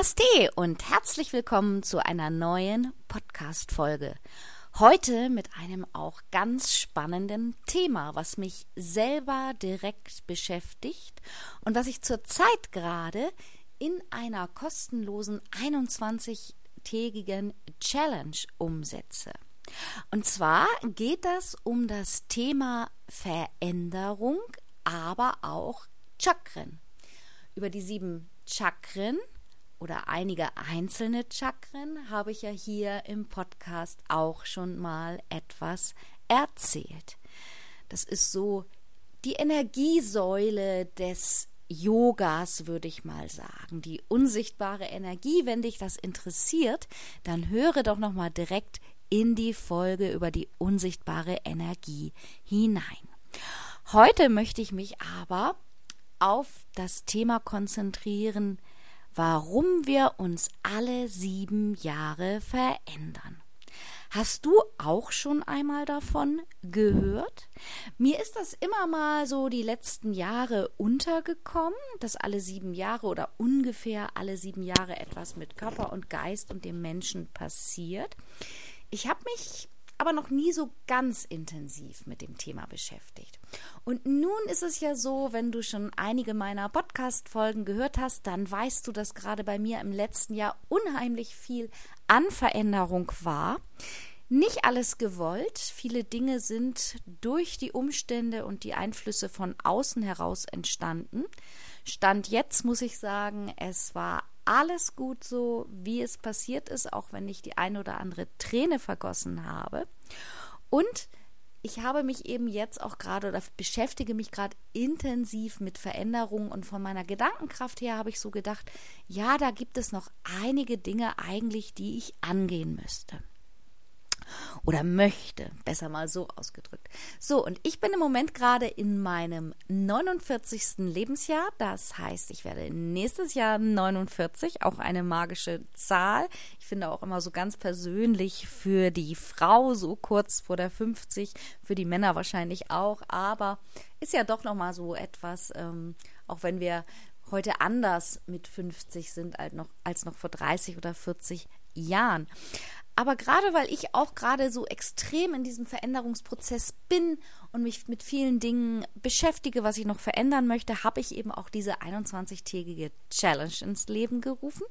Namaste und herzlich willkommen zu einer neuen Podcast-Folge. Heute mit einem auch ganz spannenden Thema, was mich selber direkt beschäftigt und was ich zurzeit gerade in einer kostenlosen 21-tägigen Challenge umsetze. Und zwar geht das um das Thema Veränderung, aber auch Chakren. Über die sieben Chakren oder einige einzelne Chakren habe ich ja hier im Podcast auch schon mal etwas erzählt. Das ist so die Energiesäule des Yogas, würde ich mal sagen, die unsichtbare Energie. Wenn dich das interessiert, dann höre doch noch mal direkt in die Folge über die unsichtbare Energie hinein. Heute möchte ich mich aber auf das Thema konzentrieren, warum wir uns alle sieben Jahre verändern. Hast du auch schon einmal davon gehört? Mir ist das immer mal so die letzten Jahre untergekommen, dass alle sieben Jahre oder ungefähr alle sieben Jahre etwas mit Körper und Geist und dem Menschen passiert. Ich habe mich aber noch nie so ganz intensiv mit dem Thema beschäftigt. Und nun ist es ja so, wenn du schon einige meiner Podcast-Folgen gehört hast, dann weißt du, dass gerade bei mir im letzten Jahr unheimlich viel an Veränderung war. Nicht alles gewollt. Viele Dinge sind durch die Umstände und die Einflüsse von außen heraus entstanden. Stand jetzt muss ich sagen, es war alles gut so, wie es passiert ist, auch wenn ich die eine oder andere Träne vergossen habe. Und ich habe mich eben jetzt auch gerade oder beschäftige mich gerade intensiv mit Veränderungen und von meiner Gedankenkraft her habe ich so gedacht, ja, da gibt es noch einige Dinge eigentlich, die ich angehen müsste oder möchte, besser mal so ausgedrückt. So, und ich bin im Moment gerade in meinem 49. Lebensjahr. Das heißt, ich werde nächstes Jahr 49, auch eine magische Zahl. Ich finde auch immer so ganz persönlich für die Frau so kurz vor der 50, für die Männer wahrscheinlich auch, aber ist ja doch nochmal so etwas, ähm, auch wenn wir heute anders mit 50 sind als noch, als noch vor 30 oder 40 Jahren. Aber gerade weil ich auch gerade so extrem in diesem Veränderungsprozess bin und mich mit vielen Dingen beschäftige, was ich noch verändern möchte, habe ich eben auch diese 21-tägige Challenge ins Leben gerufen.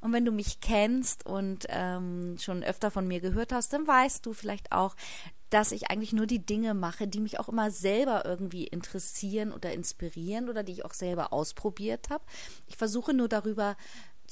Und wenn du mich kennst und ähm, schon öfter von mir gehört hast, dann weißt du vielleicht auch, dass ich eigentlich nur die Dinge mache, die mich auch immer selber irgendwie interessieren oder inspirieren oder die ich auch selber ausprobiert habe. Ich versuche nur darüber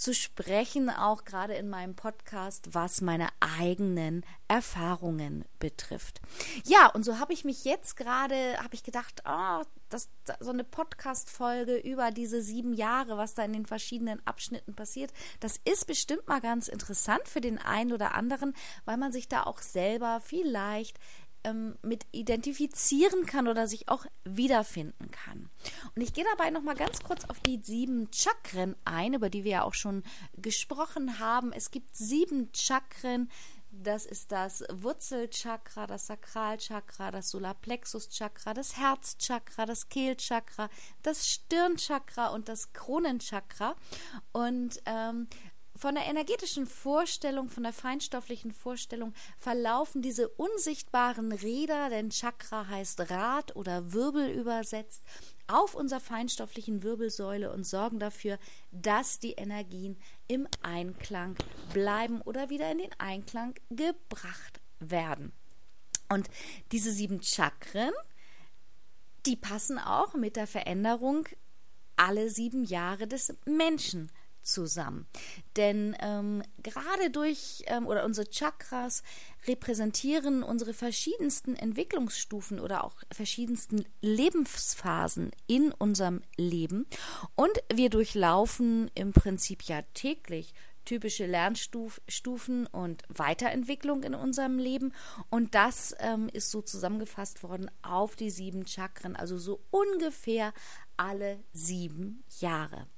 zu sprechen, auch gerade in meinem Podcast, was meine eigenen Erfahrungen betrifft. Ja, und so habe ich mich jetzt gerade, habe ich gedacht, oh, das, so eine Podcast-Folge über diese sieben Jahre, was da in den verschiedenen Abschnitten passiert, das ist bestimmt mal ganz interessant für den einen oder anderen, weil man sich da auch selber vielleicht ähm, mit identifizieren kann oder sich auch wiederfinden kann. Und ich gehe dabei noch mal ganz kurz auf die sieben Chakren ein, über die wir ja auch schon gesprochen haben. Es gibt sieben Chakren. Das ist das Wurzelchakra, das Sakralchakra, das Solarplexuschakra, das Herzchakra, das Kehlchakra, das Stirnchakra und das Kronenchakra. Und ähm, von der energetischen Vorstellung, von der feinstofflichen Vorstellung verlaufen diese unsichtbaren Räder, denn Chakra heißt Rad oder Wirbel übersetzt, auf unserer feinstofflichen Wirbelsäule und sorgen dafür, dass die Energien im Einklang bleiben oder wieder in den Einklang gebracht werden. Und diese sieben Chakren, die passen auch mit der Veränderung alle sieben Jahre des Menschen zusammen. Denn ähm, gerade durch ähm, oder unsere Chakras repräsentieren unsere verschiedensten Entwicklungsstufen oder auch verschiedensten Lebensphasen in unserem Leben. Und wir durchlaufen im Prinzip ja täglich typische Lernstufen und Weiterentwicklung in unserem Leben. Und das ähm, ist so zusammengefasst worden auf die sieben Chakren, also so ungefähr alle sieben Jahre.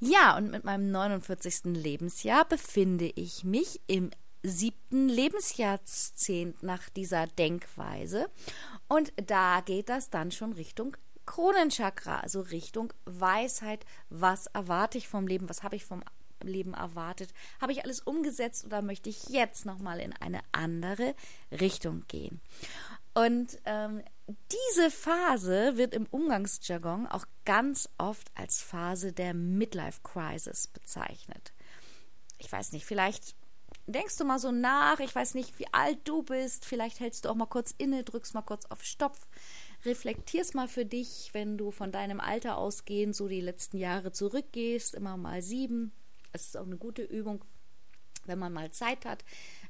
Ja, und mit meinem 49. Lebensjahr befinde ich mich im siebten Lebensjahrzehnt nach dieser Denkweise. Und da geht das dann schon Richtung Kronenchakra, also Richtung Weisheit. Was erwarte ich vom Leben? Was habe ich vom Leben erwartet? Habe ich alles umgesetzt oder möchte ich jetzt nochmal in eine andere Richtung gehen? Und ähm, diese Phase wird im Umgangsjargon auch ganz oft als Phase der Midlife Crisis bezeichnet. Ich weiß nicht, vielleicht denkst du mal so nach, ich weiß nicht, wie alt du bist, vielleicht hältst du auch mal kurz inne, drückst mal kurz auf Stopp, reflektierst mal für dich, wenn du von deinem Alter ausgehend so die letzten Jahre zurückgehst, immer mal sieben. Es ist auch eine gute Übung, wenn man mal Zeit hat,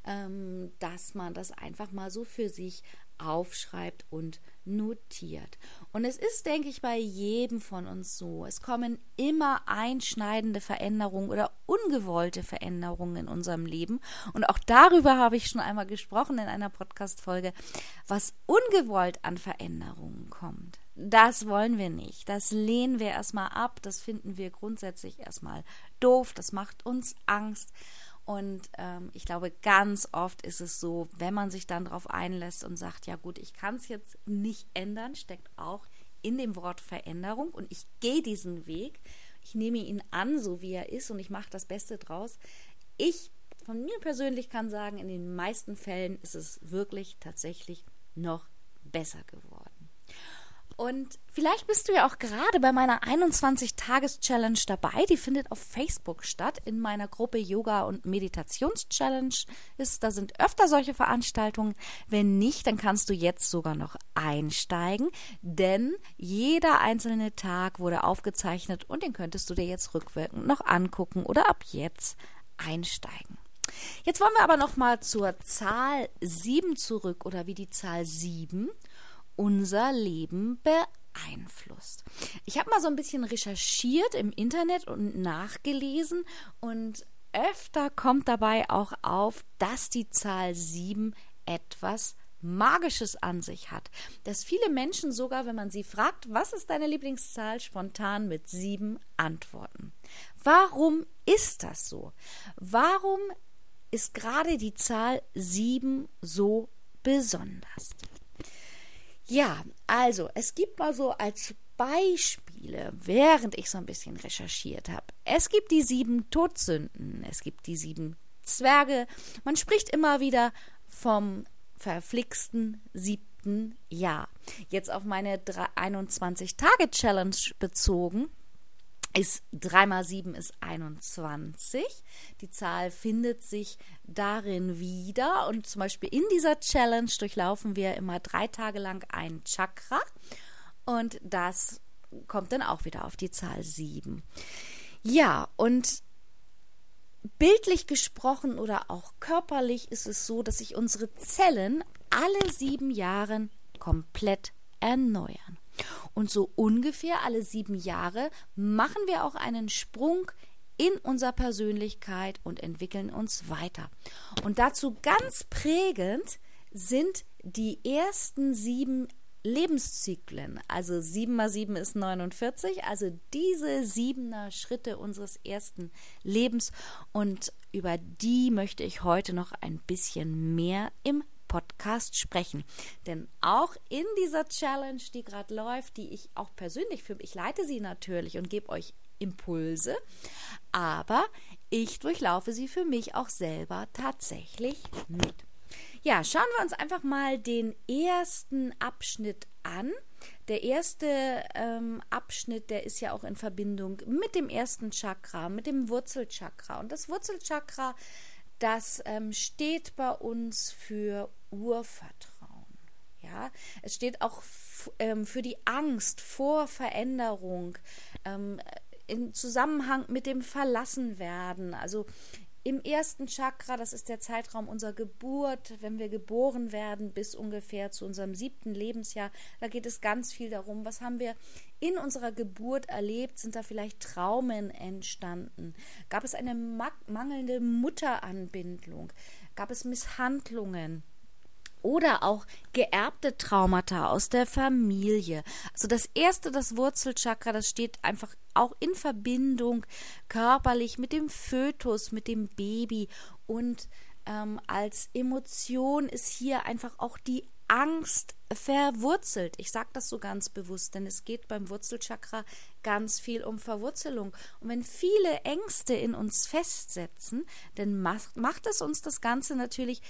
ähm, dass man das einfach mal so für sich aufschreibt und notiert. Und es ist, denke ich, bei jedem von uns so. Es kommen immer einschneidende Veränderungen oder ungewollte Veränderungen in unserem Leben. Und auch darüber habe ich schon einmal gesprochen in einer Podcast-Folge, was ungewollt an Veränderungen kommt. Das wollen wir nicht. Das lehnen wir erstmal ab. Das finden wir grundsätzlich erstmal doof. Das macht uns Angst. Und ähm, ich glaube, ganz oft ist es so, wenn man sich dann darauf einlässt und sagt, ja gut, ich kann es jetzt nicht ändern, steckt auch in dem Wort Veränderung und ich gehe diesen Weg, ich nehme ihn an, so wie er ist und ich mache das Beste draus. Ich von mir persönlich kann sagen, in den meisten Fällen ist es wirklich tatsächlich noch besser geworden. Und vielleicht bist du ja auch gerade bei meiner 21-Tages-Challenge dabei. Die findet auf Facebook statt. In meiner Gruppe Yoga- und Meditations-Challenge ist, da sind öfter solche Veranstaltungen. Wenn nicht, dann kannst du jetzt sogar noch einsteigen, denn jeder einzelne Tag wurde aufgezeichnet und den könntest du dir jetzt rückwirkend noch angucken oder ab jetzt einsteigen. Jetzt wollen wir aber noch mal zur Zahl 7 zurück oder wie die Zahl 7 unser Leben beeinflusst. Ich habe mal so ein bisschen recherchiert im Internet und nachgelesen und öfter kommt dabei auch auf, dass die Zahl 7 etwas Magisches an sich hat. Dass viele Menschen sogar, wenn man sie fragt, was ist deine Lieblingszahl, spontan mit 7 antworten. Warum ist das so? Warum ist gerade die Zahl 7 so besonders? Ja, also es gibt mal so als Beispiele, während ich so ein bisschen recherchiert habe. Es gibt die sieben Todsünden, es gibt die sieben Zwerge. Man spricht immer wieder vom verflixten siebten Jahr. Jetzt auf meine 21-Tage-Challenge bezogen ist 3 mal 7 ist 21. Die Zahl findet sich darin wieder. Und zum Beispiel in dieser Challenge durchlaufen wir immer drei Tage lang ein Chakra. Und das kommt dann auch wieder auf die Zahl 7. Ja, und bildlich gesprochen oder auch körperlich ist es so, dass sich unsere Zellen alle sieben Jahre komplett erneuern. Und so ungefähr alle sieben Jahre machen wir auch einen Sprung in unserer Persönlichkeit und entwickeln uns weiter. Und dazu ganz prägend sind die ersten sieben Lebenszyklen. Also sieben mal sieben ist 49, also diese siebener Schritte unseres ersten Lebens. Und über die möchte ich heute noch ein bisschen mehr im Podcast sprechen. Denn auch in dieser Challenge, die gerade läuft, die ich auch persönlich für mich leite sie natürlich und gebe euch Impulse, aber ich durchlaufe sie für mich auch selber tatsächlich mit. Ja, schauen wir uns einfach mal den ersten Abschnitt an. Der erste ähm, Abschnitt, der ist ja auch in Verbindung mit dem ersten Chakra, mit dem Wurzelchakra. Und das Wurzelchakra, das ähm, steht bei uns für Urvertrauen. Ja, es steht auch ähm, für die Angst vor Veränderung. Ähm, im Zusammenhang mit dem Verlassenwerden. Also im ersten Chakra, das ist der Zeitraum unserer Geburt, wenn wir geboren werden, bis ungefähr zu unserem siebten Lebensjahr, da geht es ganz viel darum, was haben wir in unserer Geburt erlebt? Sind da vielleicht Traumen entstanden? Gab es eine mangelnde Mutteranbindung? Gab es Misshandlungen? Oder auch geerbte Traumata aus der Familie. Also das erste, das Wurzelchakra, das steht einfach auch in Verbindung körperlich mit dem Fötus, mit dem Baby und ähm, als Emotion ist hier einfach auch die Angst verwurzelt. Ich sage das so ganz bewusst, denn es geht beim Wurzelchakra ganz viel um Verwurzelung. Und wenn viele Ängste in uns festsetzen, dann macht, macht es uns das Ganze natürlich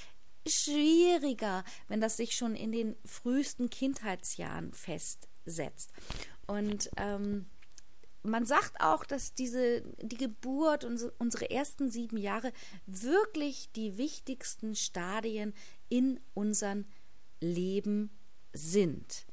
schwieriger, wenn das sich schon in den frühesten Kindheitsjahren festsetzt. Und ähm, man sagt auch, dass diese, die Geburt, unsere, unsere ersten sieben Jahre wirklich die wichtigsten Stadien in unserem Leben sind.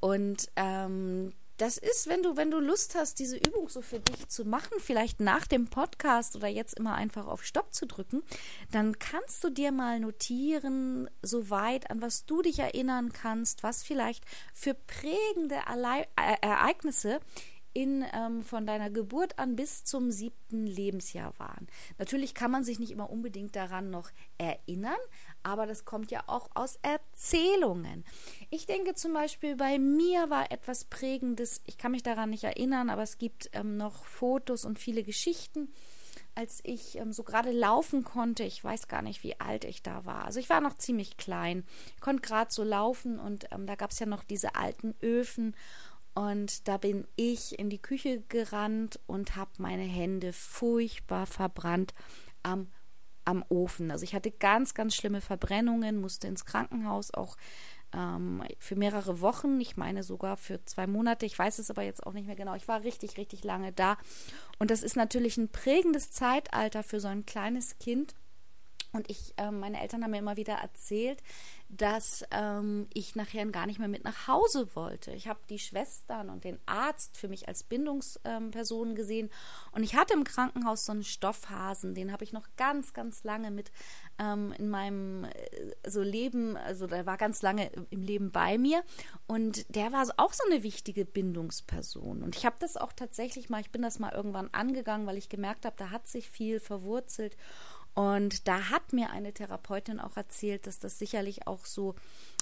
Und ähm, das ist, wenn du, wenn du Lust hast, diese Übung so für dich zu machen, vielleicht nach dem Podcast oder jetzt immer einfach auf Stopp zu drücken, dann kannst du dir mal notieren, soweit an was du dich erinnern kannst, was vielleicht für prägende Ereignisse in, ähm, von deiner Geburt an bis zum siebten Lebensjahr waren. Natürlich kann man sich nicht immer unbedingt daran noch erinnern, aber das kommt ja auch aus Erzählungen. Ich denke zum Beispiel, bei mir war etwas Prägendes, ich kann mich daran nicht erinnern, aber es gibt ähm, noch Fotos und viele Geschichten als ich ähm, so gerade laufen konnte. Ich weiß gar nicht, wie alt ich da war. Also ich war noch ziemlich klein. Ich konnte gerade so laufen und ähm, da gab es ja noch diese alten Öfen und da bin ich in die Küche gerannt und habe meine Hände furchtbar verbrannt am, am Ofen. Also ich hatte ganz, ganz schlimme Verbrennungen, musste ins Krankenhaus auch ähm, für mehrere Wochen. Ich meine sogar für zwei Monate. Ich weiß es aber jetzt auch nicht mehr genau. Ich war richtig, richtig lange da. Und das ist natürlich ein prägendes Zeitalter für so ein kleines Kind. Und ich, äh, meine Eltern haben mir immer wieder erzählt, dass ähm, ich nachher gar nicht mehr mit nach Hause wollte. Ich habe die Schwestern und den Arzt für mich als Bindungsperson ähm, gesehen. Und ich hatte im Krankenhaus so einen Stoffhasen, den habe ich noch ganz, ganz lange mit ähm, in meinem äh, so Leben, also der war ganz lange im Leben bei mir. Und der war auch so eine wichtige Bindungsperson. Und ich habe das auch tatsächlich mal, ich bin das mal irgendwann angegangen, weil ich gemerkt habe, da hat sich viel verwurzelt und da hat mir eine Therapeutin auch erzählt, dass das sicherlich auch so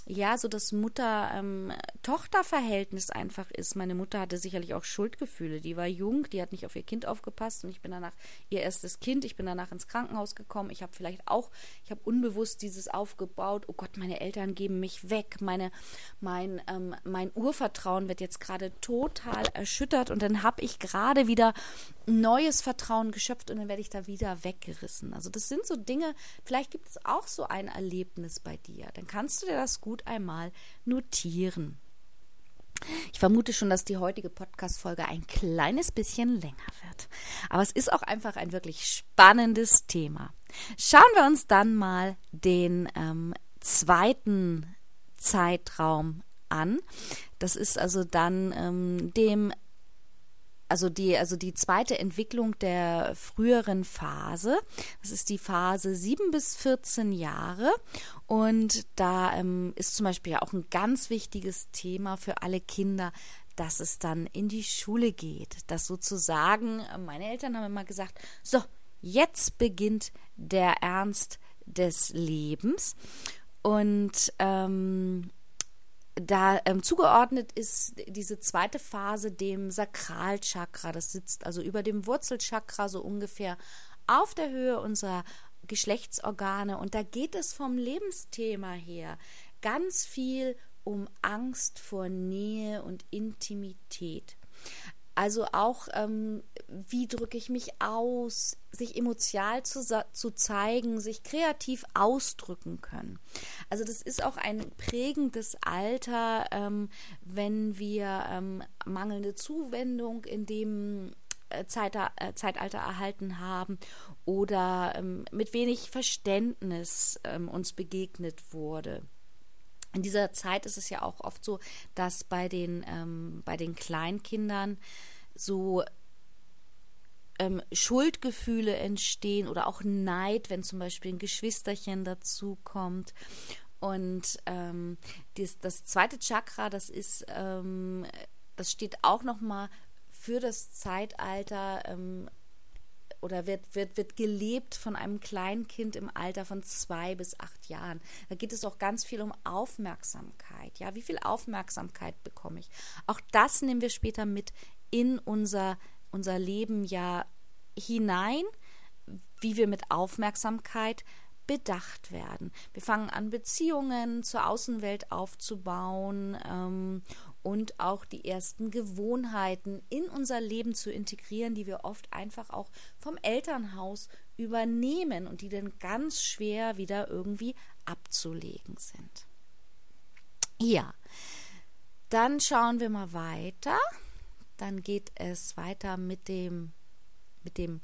ja, so das Mutter-Tochter-Verhältnis ähm, einfach ist. Meine Mutter hatte sicherlich auch Schuldgefühle. Die war jung, die hat nicht auf ihr Kind aufgepasst und ich bin danach ihr erstes Kind. Ich bin danach ins Krankenhaus gekommen. Ich habe vielleicht auch, ich habe unbewusst dieses aufgebaut. Oh Gott, meine Eltern geben mich weg. Meine, mein, ähm, mein Urvertrauen wird jetzt gerade total erschüttert und dann habe ich gerade wieder neues Vertrauen geschöpft und dann werde ich da wieder weggerissen. Also das sind so Dinge. Vielleicht gibt es auch so ein Erlebnis bei dir. Dann kannst du dir das gut einmal notieren. Ich vermute schon, dass die heutige Podcast-Folge ein kleines bisschen länger wird. Aber es ist auch einfach ein wirklich spannendes Thema. Schauen wir uns dann mal den ähm, zweiten Zeitraum an. Das ist also dann ähm, dem also die, also die zweite Entwicklung der früheren Phase. Das ist die Phase 7 bis 14 Jahre. Und da ähm, ist zum Beispiel auch ein ganz wichtiges Thema für alle Kinder, dass es dann in die Schule geht. Dass sozusagen, äh, meine Eltern haben immer gesagt, so, jetzt beginnt der Ernst des Lebens. Und ähm, da ähm, zugeordnet ist diese zweite Phase dem Sakralchakra. Das sitzt also über dem Wurzelchakra so ungefähr auf der Höhe unserer Geschlechtsorgane. Und da geht es vom Lebensthema her ganz viel um Angst vor Nähe und Intimität. Also auch, ähm, wie drücke ich mich aus, sich emotional zu, zu zeigen, sich kreativ ausdrücken können. Also das ist auch ein prägendes Alter, ähm, wenn wir ähm, mangelnde Zuwendung in dem äh, äh, Zeitalter erhalten haben oder ähm, mit wenig Verständnis ähm, uns begegnet wurde in dieser Zeit ist es ja auch oft so, dass bei den, ähm, bei den Kleinkindern so ähm, Schuldgefühle entstehen oder auch Neid, wenn zum Beispiel ein Geschwisterchen dazu kommt. Und ähm, dies, das zweite Chakra, das ist, ähm, das steht auch nochmal für das Zeitalter ähm, oder wird, wird, wird gelebt von einem Kleinkind im Alter von zwei bis acht Jahren. Da geht es auch ganz viel um Aufmerksamkeit. Ja, wie viel Aufmerksamkeit bekomme ich? Auch das nehmen wir später mit in unser, unser Leben ja hinein, wie wir mit Aufmerksamkeit bedacht werden. Wir fangen an, Beziehungen zur Außenwelt aufzubauen ähm, und auch die ersten Gewohnheiten in unser Leben zu integrieren, die wir oft einfach auch vom Elternhaus übernehmen und die dann ganz schwer wieder irgendwie abzulegen sind. Ja, dann schauen wir mal weiter. Dann geht es weiter mit dem, mit dem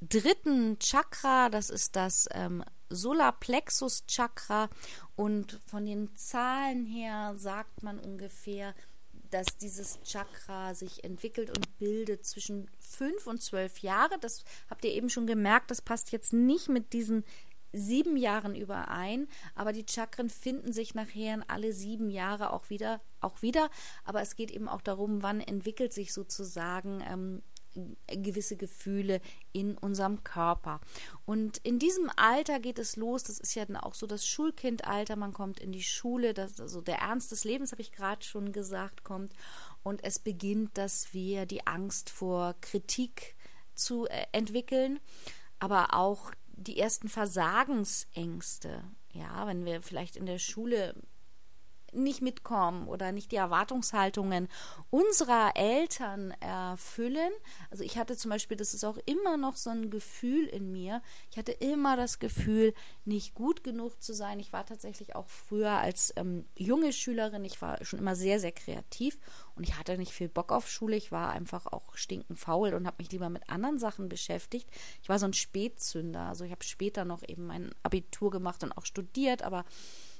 dritten Chakra, das ist das ähm, Solarplexus Chakra und von den Zahlen her sagt man ungefähr, dass dieses Chakra sich entwickelt und bildet zwischen fünf und zwölf Jahre. Das habt ihr eben schon gemerkt, das passt jetzt nicht mit diesen sieben Jahren überein, aber die Chakren finden sich nachher in alle sieben Jahre auch wieder, auch wieder. Aber es geht eben auch darum, wann entwickelt sich sozusagen ähm, gewisse Gefühle in unserem Körper. Und in diesem Alter geht es los, das ist ja dann auch so das Schulkindalter, man kommt in die Schule, das, also der Ernst des Lebens, habe ich gerade schon gesagt, kommt. Und es beginnt, dass wir die Angst vor Kritik zu äh, entwickeln, aber auch die ersten Versagensängste. Ja, wenn wir vielleicht in der Schule nicht mitkommen oder nicht die Erwartungshaltungen unserer Eltern erfüllen. Also ich hatte zum Beispiel, das ist auch immer noch so ein Gefühl in mir. Ich hatte immer das Gefühl, nicht gut genug zu sein. Ich war tatsächlich auch früher als ähm, junge Schülerin, ich war schon immer sehr, sehr kreativ und ich hatte nicht viel Bock auf Schule. Ich war einfach auch stinkend faul und habe mich lieber mit anderen Sachen beschäftigt. Ich war so ein Spätzünder. Also ich habe später noch eben mein Abitur gemacht und auch studiert, aber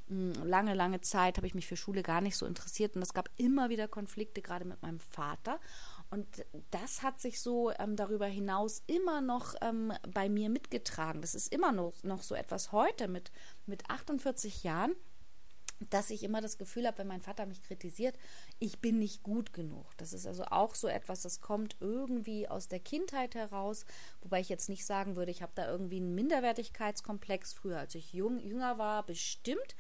lange, lange Zeit habe ich mich für Schule gar nicht so interessiert und es gab immer wieder Konflikte, gerade mit meinem Vater. Und das hat sich so ähm, darüber hinaus immer noch ähm, bei mir mitgetragen. Das ist immer noch, noch so etwas heute mit, mit 48 Jahren dass ich immer das Gefühl habe, wenn mein Vater mich kritisiert, ich bin nicht gut genug. Das ist also auch so etwas, das kommt irgendwie aus der Kindheit heraus, wobei ich jetzt nicht sagen würde, ich habe da irgendwie einen Minderwertigkeitskomplex früher, als ich jung, jünger war, bestimmt.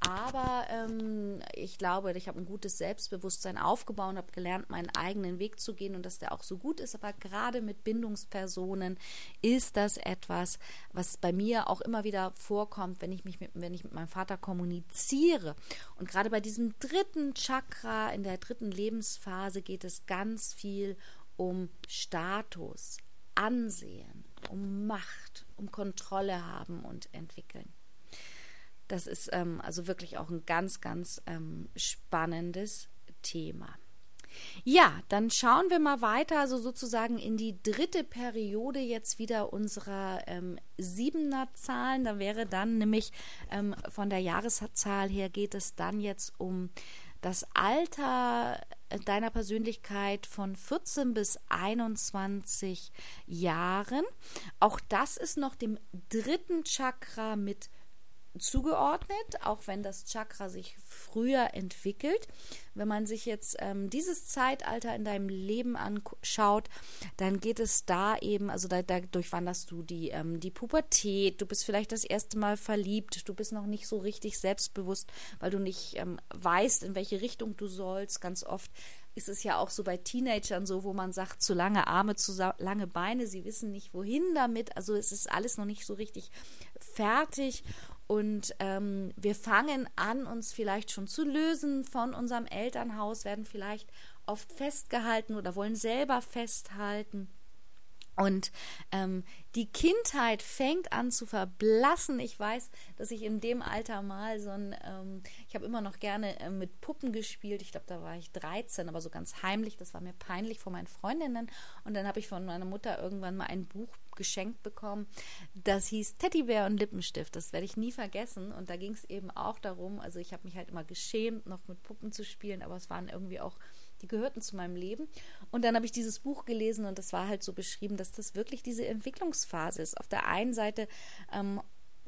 Aber ähm, ich glaube, ich habe ein gutes Selbstbewusstsein aufgebaut und habe gelernt, meinen eigenen Weg zu gehen und dass der auch so gut ist. Aber gerade mit Bindungspersonen ist das etwas, was bei mir auch immer wieder vorkommt, wenn ich mich mit, wenn ich mit meinem Vater kommuniziere. Und gerade bei diesem dritten Chakra, in der dritten Lebensphase, geht es ganz viel um Status, Ansehen, um Macht, um Kontrolle haben und entwickeln. Das ist ähm, also wirklich auch ein ganz, ganz ähm, spannendes Thema. Ja, dann schauen wir mal weiter, also sozusagen in die dritte Periode jetzt wieder unserer ähm, Siebener Zahlen. Da wäre dann nämlich ähm, von der Jahreszahl her geht es dann jetzt um das Alter deiner Persönlichkeit von 14 bis 21 Jahren. Auch das ist noch dem dritten Chakra mit zugeordnet, auch wenn das Chakra sich früher entwickelt. Wenn man sich jetzt ähm, dieses Zeitalter in deinem Leben anschaut, dann geht es da eben, also da, da durchwanderst du die, ähm, die Pubertät, du bist vielleicht das erste Mal verliebt, du bist noch nicht so richtig selbstbewusst, weil du nicht ähm, weißt, in welche Richtung du sollst. Ganz oft ist es ja auch so bei Teenagern so, wo man sagt, zu lange Arme, zu lange Beine, sie wissen nicht wohin damit. Also es ist alles noch nicht so richtig fertig. Und ähm, wir fangen an, uns vielleicht schon zu lösen von unserem Elternhaus, werden vielleicht oft festgehalten oder wollen selber festhalten. Und ähm, die Kindheit fängt an zu verblassen. Ich weiß, dass ich in dem Alter mal so ein, ähm, ich habe immer noch gerne äh, mit Puppen gespielt. Ich glaube, da war ich 13, aber so ganz heimlich. Das war mir peinlich vor meinen Freundinnen. Und dann habe ich von meiner Mutter irgendwann mal ein Buch geschenkt bekommen. Das hieß Teddybär und Lippenstift. Das werde ich nie vergessen. Und da ging es eben auch darum, also ich habe mich halt immer geschämt, noch mit Puppen zu spielen, aber es waren irgendwie auch die gehörten zu meinem Leben. Und dann habe ich dieses Buch gelesen und das war halt so beschrieben, dass das wirklich diese Entwicklungsphase ist. Auf der einen Seite ähm,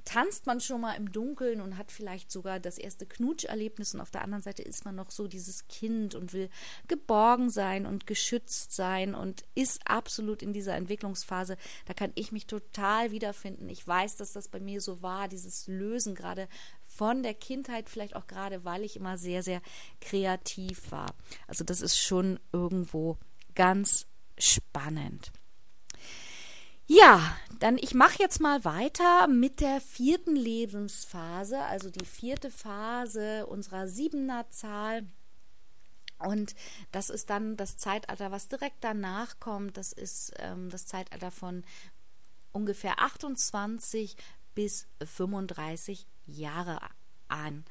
tanzt man schon mal im Dunkeln und hat vielleicht sogar das erste Knutscherlebnis und auf der anderen Seite ist man noch so dieses Kind und will geborgen sein und geschützt sein und ist absolut in dieser Entwicklungsphase. Da kann ich mich total wiederfinden. Ich weiß, dass das bei mir so war, dieses Lösen gerade von der Kindheit, vielleicht auch gerade, weil ich immer sehr, sehr kreativ war. Also das ist schon irgendwo ganz spannend. Ja, dann ich mache jetzt mal weiter mit der vierten Lebensphase, also die vierte Phase unserer Siebener Zahl. Und das ist dann das Zeitalter, was direkt danach kommt. Das ist ähm, das Zeitalter von ungefähr 28 bis 35 Jahre an.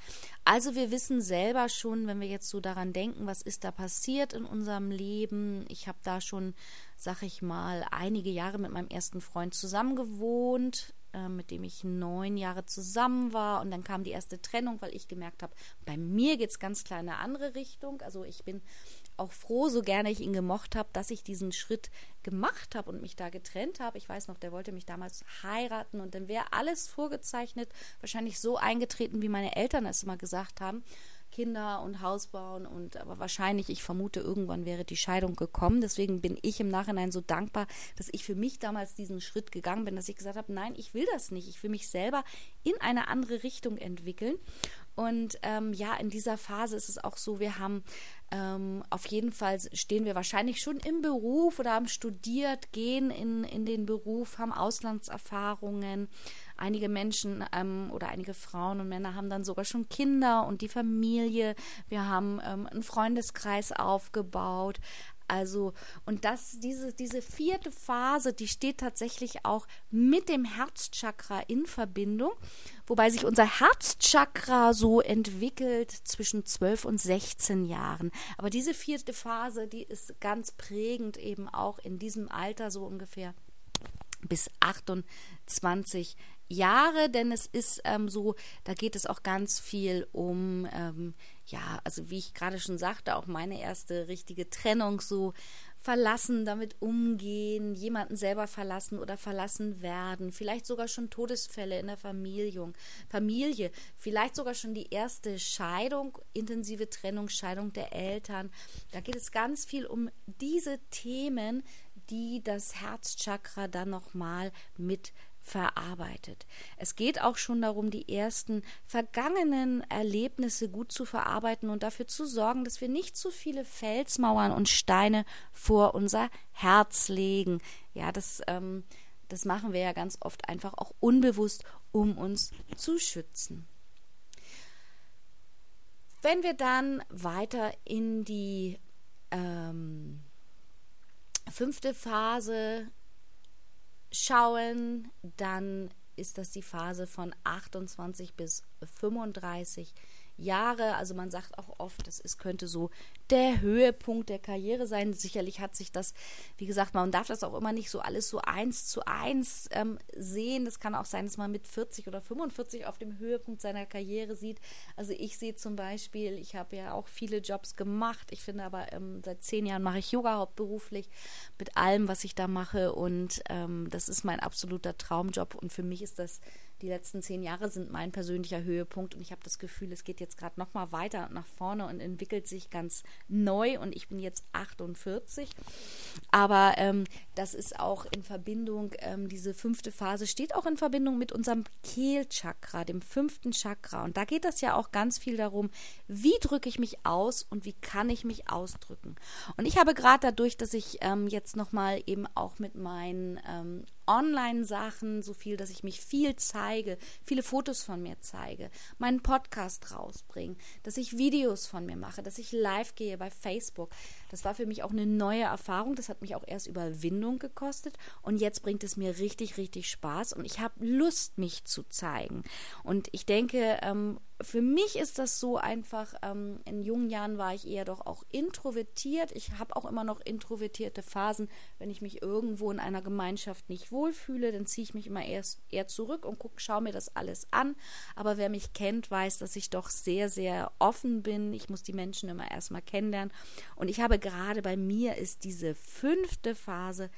Also wir wissen selber schon, wenn wir jetzt so daran denken, was ist da passiert in unserem Leben. Ich habe da schon, sag ich mal, einige Jahre mit meinem ersten Freund zusammengewohnt, äh, mit dem ich neun Jahre zusammen war. Und dann kam die erste Trennung, weil ich gemerkt habe, bei mir geht es ganz klar in eine andere Richtung. Also ich bin auch froh, so gerne ich ihn gemocht habe, dass ich diesen Schritt gemacht habe und mich da getrennt habe. Ich weiß noch, der wollte mich damals heiraten und dann wäre alles vorgezeichnet, wahrscheinlich so eingetreten, wie meine Eltern es immer gesagt haben. Kinder und Haus bauen und aber wahrscheinlich, ich vermute, irgendwann wäre die Scheidung gekommen. Deswegen bin ich im Nachhinein so dankbar, dass ich für mich damals diesen Schritt gegangen bin, dass ich gesagt habe, nein, ich will das nicht. Ich will mich selber in eine andere Richtung entwickeln. Und ähm, ja, in dieser Phase ist es auch so, wir haben ähm, auf jeden Fall stehen wir wahrscheinlich schon im Beruf oder haben studiert, gehen in, in den Beruf, haben Auslandserfahrungen. Einige Menschen ähm, oder einige Frauen und Männer haben dann sogar schon Kinder und die Familie. Wir haben ähm, einen Freundeskreis aufgebaut. Also, und das, diese, diese vierte Phase, die steht tatsächlich auch mit dem Herzchakra in Verbindung, wobei sich unser Herzchakra so entwickelt zwischen 12 und 16 Jahren. Aber diese vierte Phase, die ist ganz prägend eben auch in diesem Alter so ungefähr bis 28 Jahre, denn es ist ähm, so, da geht es auch ganz viel um, ähm, ja, also wie ich gerade schon sagte, auch meine erste richtige Trennung, so verlassen, damit umgehen, jemanden selber verlassen oder verlassen werden, vielleicht sogar schon Todesfälle in der Familie, Familie, vielleicht sogar schon die erste Scheidung, intensive Trennung, Scheidung der Eltern. Da geht es ganz viel um diese Themen, die das Herzchakra dann nochmal mit verarbeitet. Es geht auch schon darum, die ersten vergangenen Erlebnisse gut zu verarbeiten und dafür zu sorgen, dass wir nicht zu viele Felsmauern und Steine vor unser Herz legen. Ja, das, ähm, das machen wir ja ganz oft einfach auch unbewusst, um uns zu schützen. Wenn wir dann weiter in die ähm, fünfte Phase schauen, dann ist das die Phase von 28 bis 35 Jahre. Also man sagt auch oft, das ist, könnte so der Höhepunkt der Karriere sein. Sicherlich hat sich das, wie gesagt, man darf das auch immer nicht so alles so eins zu eins ähm, sehen. Das kann auch sein, dass man mit 40 oder 45 auf dem Höhepunkt seiner Karriere sieht. Also ich sehe zum Beispiel, ich habe ja auch viele Jobs gemacht. Ich finde aber, ähm, seit zehn Jahren mache ich Yoga hauptberuflich mit allem, was ich da mache. Und ähm, das ist mein absoluter Traumjob. Und für mich ist das die letzten zehn Jahre sind mein persönlicher Höhepunkt und ich habe das Gefühl, es geht jetzt gerade noch mal weiter nach vorne und entwickelt sich ganz neu und ich bin jetzt 48. Aber ähm, das ist auch in Verbindung, ähm, diese fünfte Phase steht auch in Verbindung mit unserem Kehlchakra, dem fünften Chakra. Und da geht es ja auch ganz viel darum, wie drücke ich mich aus und wie kann ich mich ausdrücken. Und ich habe gerade dadurch, dass ich ähm, jetzt noch mal eben auch mit meinen ähm, Online-Sachen, so viel, dass ich mich viel zeige, viele Fotos von mir zeige, meinen Podcast rausbringe, dass ich Videos von mir mache, dass ich live gehe bei Facebook. Das war für mich auch eine neue Erfahrung. Das hat mich auch erst Überwindung gekostet und jetzt bringt es mir richtig, richtig Spaß und ich habe Lust, mich zu zeigen. Und ich denke, ähm, für mich ist das so einfach, ähm, in jungen Jahren war ich eher doch auch introvertiert. Ich habe auch immer noch introvertierte Phasen. Wenn ich mich irgendwo in einer Gemeinschaft nicht wohlfühle, dann ziehe ich mich immer erst eher zurück und gucke, schaue mir das alles an. Aber wer mich kennt, weiß, dass ich doch sehr, sehr offen bin. Ich muss die Menschen immer erstmal kennenlernen. Und ich habe gerade bei mir ist diese fünfte Phase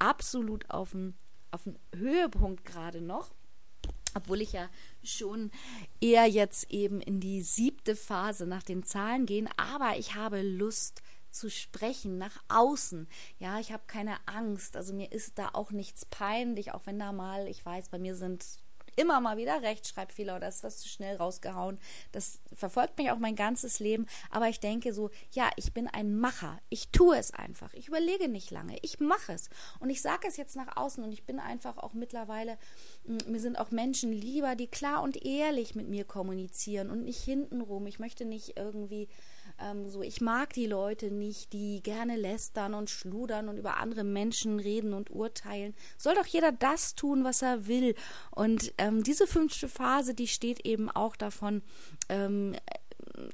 absolut auf dem, auf dem Höhepunkt gerade noch obwohl ich ja schon eher jetzt eben in die siebte Phase nach den Zahlen gehen, aber ich habe Lust zu sprechen nach außen. Ja, ich habe keine Angst, also mir ist da auch nichts peinlich, auch wenn da mal, ich weiß, bei mir sind immer mal wieder Rechtschreibfehler oder ist was zu schnell rausgehauen. Das verfolgt mich auch mein ganzes Leben. Aber ich denke so, ja, ich bin ein Macher. Ich tue es einfach. Ich überlege nicht lange. Ich mache es. Und ich sage es jetzt nach außen und ich bin einfach auch mittlerweile, mm, mir sind auch Menschen lieber, die klar und ehrlich mit mir kommunizieren und nicht hintenrum. Ich möchte nicht irgendwie ähm, so, ich mag die Leute nicht, die gerne lästern und schludern und über andere Menschen reden und urteilen. Soll doch jeder das tun, was er will. Und ähm, diese fünfte Phase, die steht eben auch davon, ähm, äh,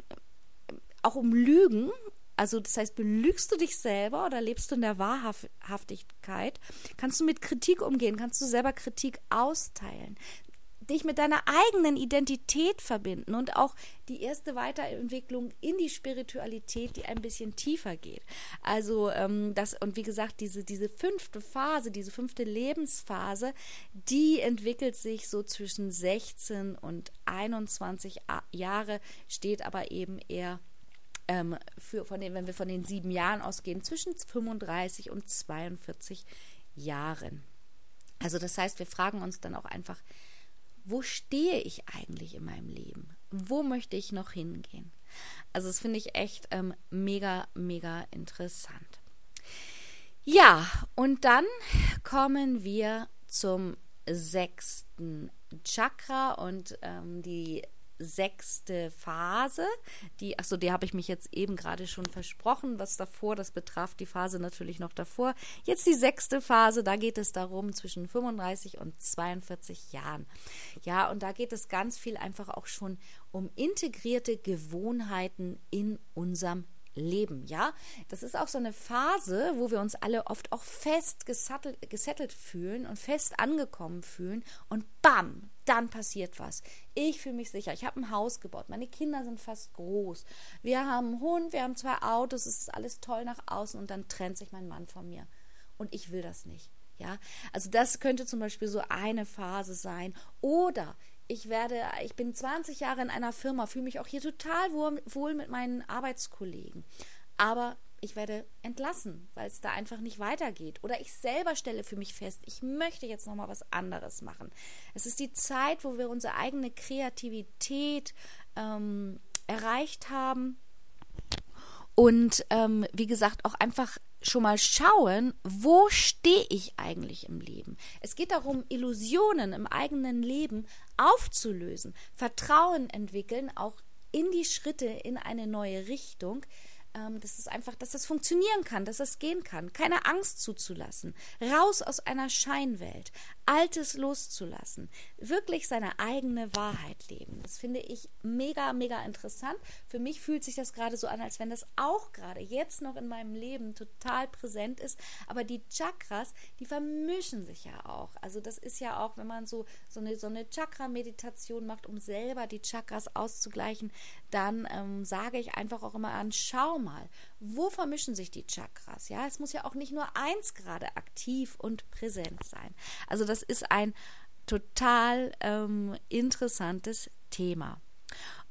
auch um Lügen also das heißt, belügst du dich selber oder lebst du in der Wahrhaftigkeit? Kannst du mit Kritik umgehen? Kannst du selber Kritik austeilen? Dich mit deiner eigenen Identität verbinden und auch die erste Weiterentwicklung in die Spiritualität, die ein bisschen tiefer geht. Also ähm, das und wie gesagt, diese, diese fünfte Phase, diese fünfte Lebensphase, die entwickelt sich so zwischen 16 und 21 Jahre, steht aber eben eher ähm, für, von den, wenn wir von den sieben Jahren ausgehen, zwischen 35 und 42 Jahren. Also das heißt, wir fragen uns dann auch einfach, wo stehe ich eigentlich in meinem Leben? Wo möchte ich noch hingehen? Also das finde ich echt ähm, mega, mega interessant. Ja, und dann kommen wir zum sechsten Chakra und ähm, die sechste Phase. Die, achso, die habe ich mich jetzt eben gerade schon versprochen, was davor, das betraf die Phase natürlich noch davor. Jetzt die sechste Phase, da geht es darum zwischen 35 und 42 Jahren. Ja, und da geht es ganz viel einfach auch schon um integrierte Gewohnheiten in unserem Leben, ja. Das ist auch so eine Phase, wo wir uns alle oft auch fest gesattelt, gesettelt fühlen und fest angekommen fühlen und bam, dann passiert was. Ich fühle mich sicher. Ich habe ein Haus gebaut. Meine Kinder sind fast groß. Wir haben einen Hund, wir haben zwei Autos. Es ist alles toll nach außen und dann trennt sich mein Mann von mir. Und ich will das nicht. Ja, also das könnte zum Beispiel so eine Phase sein. Oder ich werde, ich bin 20 Jahre in einer Firma, fühle mich auch hier total wohl, wohl mit meinen Arbeitskollegen. Aber ich werde entlassen, weil es da einfach nicht weitergeht. Oder ich selber stelle für mich fest, ich möchte jetzt nochmal was anderes machen. Es ist die Zeit, wo wir unsere eigene Kreativität ähm, erreicht haben. Und ähm, wie gesagt, auch einfach schon mal schauen, wo stehe ich eigentlich im Leben. Es geht darum, Illusionen im eigenen Leben aufzulösen, Vertrauen entwickeln, auch in die Schritte in eine neue Richtung, ähm, dass es einfach, dass das funktionieren kann, dass es gehen kann, keine Angst zuzulassen, raus aus einer Scheinwelt, Altes loszulassen, wirklich seine eigene Wahrheit leben. Das finde ich mega, mega interessant. Für mich fühlt sich das gerade so an, als wenn das auch gerade jetzt noch in meinem Leben total präsent ist. Aber die Chakras, die vermischen sich ja auch. Also das ist ja auch, wenn man so, so eine, so eine Chakra-Meditation macht, um selber die Chakras auszugleichen, dann ähm, sage ich einfach auch immer an, schau mal, wo vermischen sich die Chakras? Ja, es muss ja auch nicht nur eins gerade aktiv und präsent sein. Also das ist ein total ähm, interessantes Thema.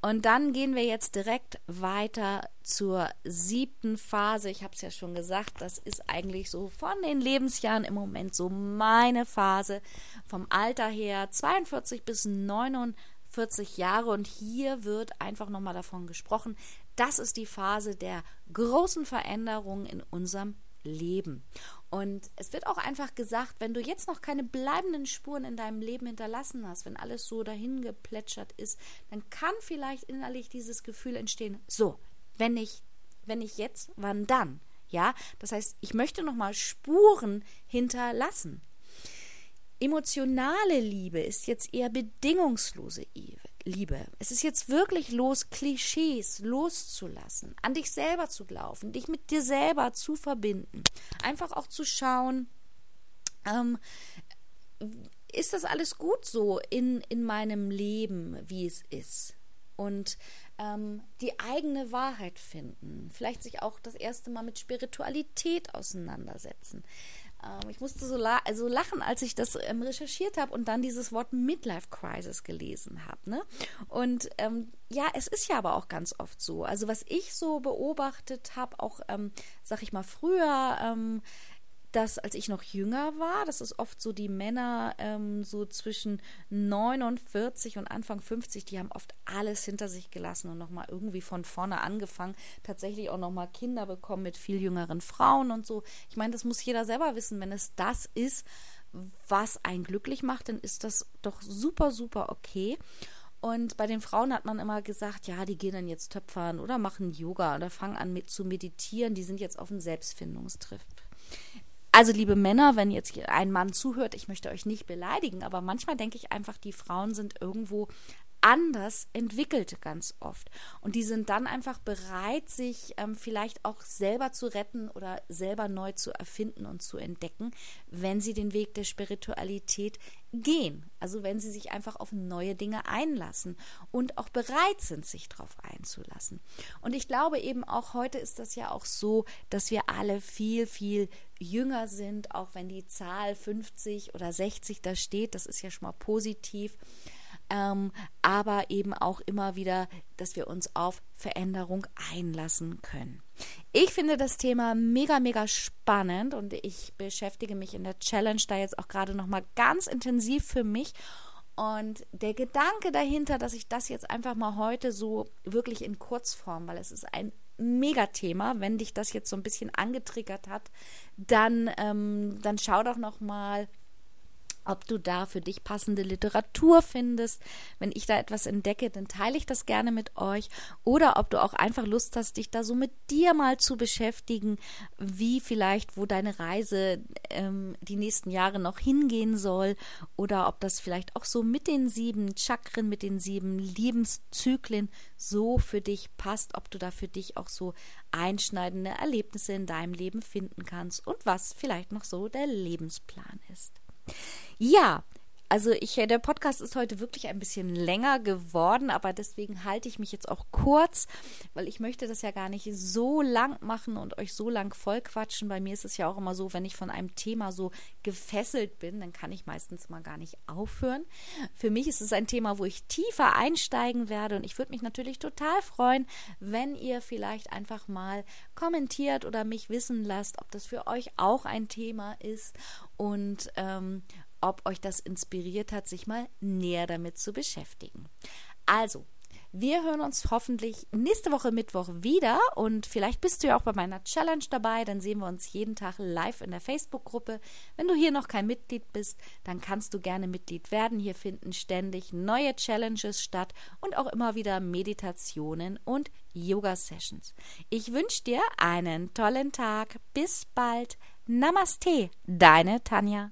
Und dann gehen wir jetzt direkt weiter zur siebten Phase. Ich habe es ja schon gesagt, das ist eigentlich so von den Lebensjahren im Moment so meine Phase. Vom Alter her 42 bis 49 40 Jahre und hier wird einfach nochmal davon gesprochen, das ist die Phase der großen Veränderungen in unserem Leben. Und es wird auch einfach gesagt, wenn du jetzt noch keine bleibenden Spuren in deinem Leben hinterlassen hast, wenn alles so dahin geplätschert ist, dann kann vielleicht innerlich dieses Gefühl entstehen, so, wenn ich, wenn ich jetzt, wann dann? Ja, das heißt, ich möchte nochmal Spuren hinterlassen. Emotionale Liebe ist jetzt eher bedingungslose Liebe. Es ist jetzt wirklich los, Klischees loszulassen, an dich selber zu glauben, dich mit dir selber zu verbinden. Einfach auch zu schauen, ähm, ist das alles gut so in, in meinem Leben, wie es ist? Und ähm, die eigene Wahrheit finden. Vielleicht sich auch das erste Mal mit Spiritualität auseinandersetzen. Ähm, ich musste so la also lachen, als ich das ähm, recherchiert habe und dann dieses Wort Midlife Crisis gelesen habe. Ne? Und ähm, ja, es ist ja aber auch ganz oft so. Also was ich so beobachtet habe, auch, ähm, sag ich mal, früher, ähm, dass als ich noch jünger war, das ist oft so die Männer ähm, so zwischen 49 und Anfang 50, die haben oft alles hinter sich gelassen und nochmal irgendwie von vorne angefangen, tatsächlich auch nochmal Kinder bekommen mit viel jüngeren Frauen und so. Ich meine, das muss jeder selber wissen, wenn es das ist, was einen glücklich macht, dann ist das doch super, super okay. Und bei den Frauen hat man immer gesagt, ja, die gehen dann jetzt töpfern oder machen Yoga oder fangen an mit zu meditieren, die sind jetzt auf dem Selbstfindungstriff. Also, liebe Männer, wenn jetzt ein Mann zuhört, ich möchte euch nicht beleidigen, aber manchmal denke ich einfach, die Frauen sind irgendwo anders entwickelt ganz oft. Und die sind dann einfach bereit, sich ähm, vielleicht auch selber zu retten oder selber neu zu erfinden und zu entdecken, wenn sie den Weg der Spiritualität gehen. Also wenn sie sich einfach auf neue Dinge einlassen und auch bereit sind, sich darauf einzulassen. Und ich glaube eben auch heute ist das ja auch so, dass wir alle viel, viel jünger sind, auch wenn die Zahl 50 oder 60 da steht. Das ist ja schon mal positiv ähm, aber eben auch immer wieder, dass wir uns auf Veränderung einlassen können. Ich finde das Thema mega, mega spannend und ich beschäftige mich in der Challenge da jetzt auch gerade nochmal ganz intensiv für mich. Und der Gedanke dahinter, dass ich das jetzt einfach mal heute so wirklich in Kurzform, weil es ist ein Megathema, wenn dich das jetzt so ein bisschen angetriggert hat, dann, ähm, dann schau doch noch mal ob du da für dich passende Literatur findest. Wenn ich da etwas entdecke, dann teile ich das gerne mit euch. Oder ob du auch einfach Lust hast, dich da so mit dir mal zu beschäftigen, wie vielleicht, wo deine Reise ähm, die nächsten Jahre noch hingehen soll. Oder ob das vielleicht auch so mit den sieben Chakren, mit den sieben Lebenszyklen so für dich passt, ob du da für dich auch so einschneidende Erlebnisse in deinem Leben finden kannst und was vielleicht noch so der Lebensplan ist. Ja, also ich, der Podcast ist heute wirklich ein bisschen länger geworden, aber deswegen halte ich mich jetzt auch kurz, weil ich möchte das ja gar nicht so lang machen und euch so lang vollquatschen. Bei mir ist es ja auch immer so, wenn ich von einem Thema so gefesselt bin, dann kann ich meistens mal gar nicht aufhören. Für mich ist es ein Thema, wo ich tiefer einsteigen werde und ich würde mich natürlich total freuen, wenn ihr vielleicht einfach mal kommentiert oder mich wissen lasst, ob das für euch auch ein Thema ist und ähm, ob euch das inspiriert hat, sich mal näher damit zu beschäftigen. Also, wir hören uns hoffentlich nächste Woche Mittwoch wieder und vielleicht bist du ja auch bei meiner Challenge dabei. Dann sehen wir uns jeden Tag live in der Facebook-Gruppe. Wenn du hier noch kein Mitglied bist, dann kannst du gerne Mitglied werden. Hier finden ständig neue Challenges statt und auch immer wieder Meditationen und Yoga-Sessions. Ich wünsche dir einen tollen Tag. Bis bald. Namaste, deine Tanja.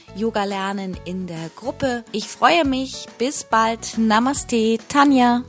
Yoga lernen in der Gruppe. Ich freue mich. Bis bald. Namaste, Tanja.